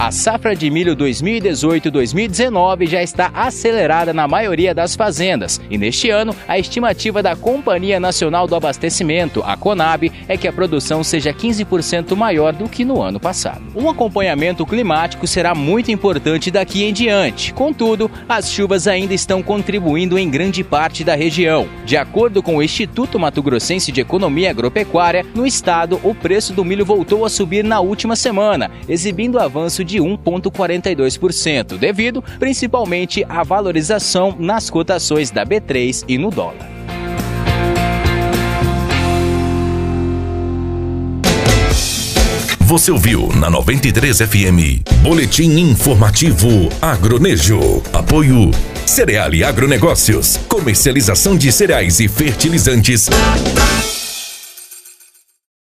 A safra de milho 2018-2019 já está acelerada na maioria das fazendas e neste ano a estimativa da Companhia Nacional do Abastecimento, a Conab, é que a produção seja 15% maior do que no ano passado. Um acompanhamento climático será muito importante daqui em diante. Contudo, as chuvas ainda estão contribuindo em grande parte da região. De acordo com o Instituto Mato Grossense de Economia Agropecuária, no estado o preço do milho voltou a subir na última semana, exibindo avanço de 1,42%, devido principalmente à valorização nas cotações da B3 e no dólar. Você ouviu na 93 FM. Boletim informativo Agronejo. Apoio Cereal e Agronegócios. Comercialização de cereais e fertilizantes.